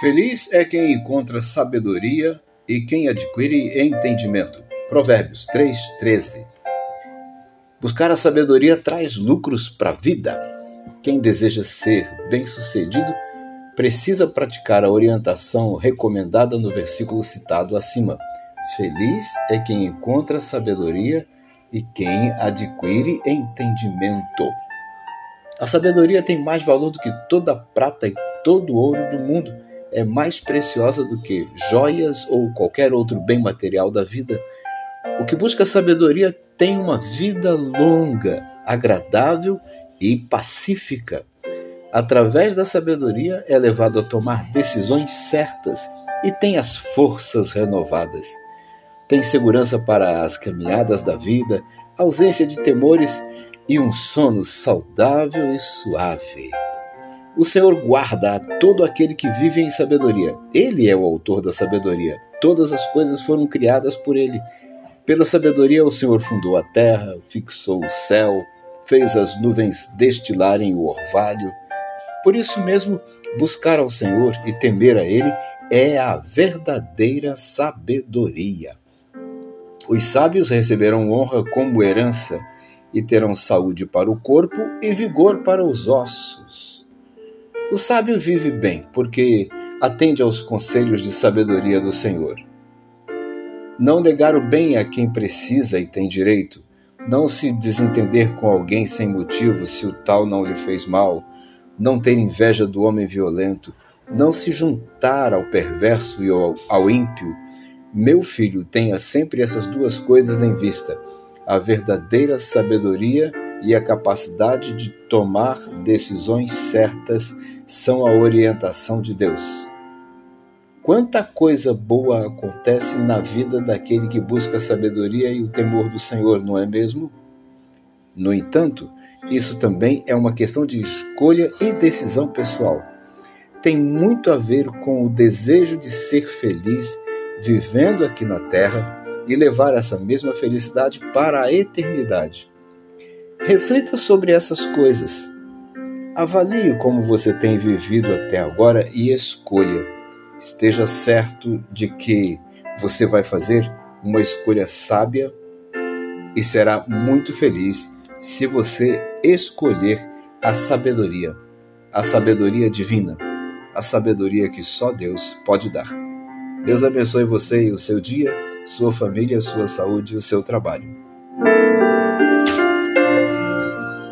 Feliz é quem encontra sabedoria e quem adquire entendimento. Provérbios 3:13. Buscar a sabedoria traz lucros para a vida. Quem deseja ser bem-sucedido precisa praticar a orientação recomendada no versículo citado acima. Feliz é quem encontra sabedoria e quem adquire entendimento. A sabedoria tem mais valor do que toda a prata e todo o ouro do mundo. É mais preciosa do que joias ou qualquer outro bem material da vida. O que busca sabedoria tem uma vida longa, agradável e pacífica. Através da sabedoria é levado a tomar decisões certas e tem as forças renovadas. Tem segurança para as caminhadas da vida, ausência de temores e um sono saudável e suave. O Senhor guarda a todo aquele que vive em sabedoria. Ele é o autor da sabedoria. Todas as coisas foram criadas por ele. Pela sabedoria, o Senhor fundou a terra, fixou o céu, fez as nuvens destilarem o orvalho. Por isso mesmo, buscar ao Senhor e temer a Ele é a verdadeira sabedoria. Os sábios receberão honra como herança e terão saúde para o corpo e vigor para os ossos. O sábio vive bem, porque atende aos conselhos de sabedoria do Senhor. Não negar o bem a quem precisa e tem direito, não se desentender com alguém sem motivo se o tal não lhe fez mal, não ter inveja do homem violento, não se juntar ao perverso e ao, ao ímpio, meu filho, tenha sempre essas duas coisas em vista: a verdadeira sabedoria e a capacidade de tomar decisões certas são a orientação de Deus. Quanta coisa boa acontece na vida daquele que busca a sabedoria e o temor do Senhor, não é mesmo? No entanto, isso também é uma questão de escolha e decisão pessoal. Tem muito a ver com o desejo de ser feliz vivendo aqui na Terra e levar essa mesma felicidade para a eternidade. Reflita sobre essas coisas. Avalie como você tem vivido até agora e escolha. Esteja certo de que você vai fazer uma escolha sábia e será muito feliz se você escolher a sabedoria, a sabedoria divina, a sabedoria que só Deus pode dar. Deus abençoe você e o seu dia, sua família, sua saúde e o seu trabalho.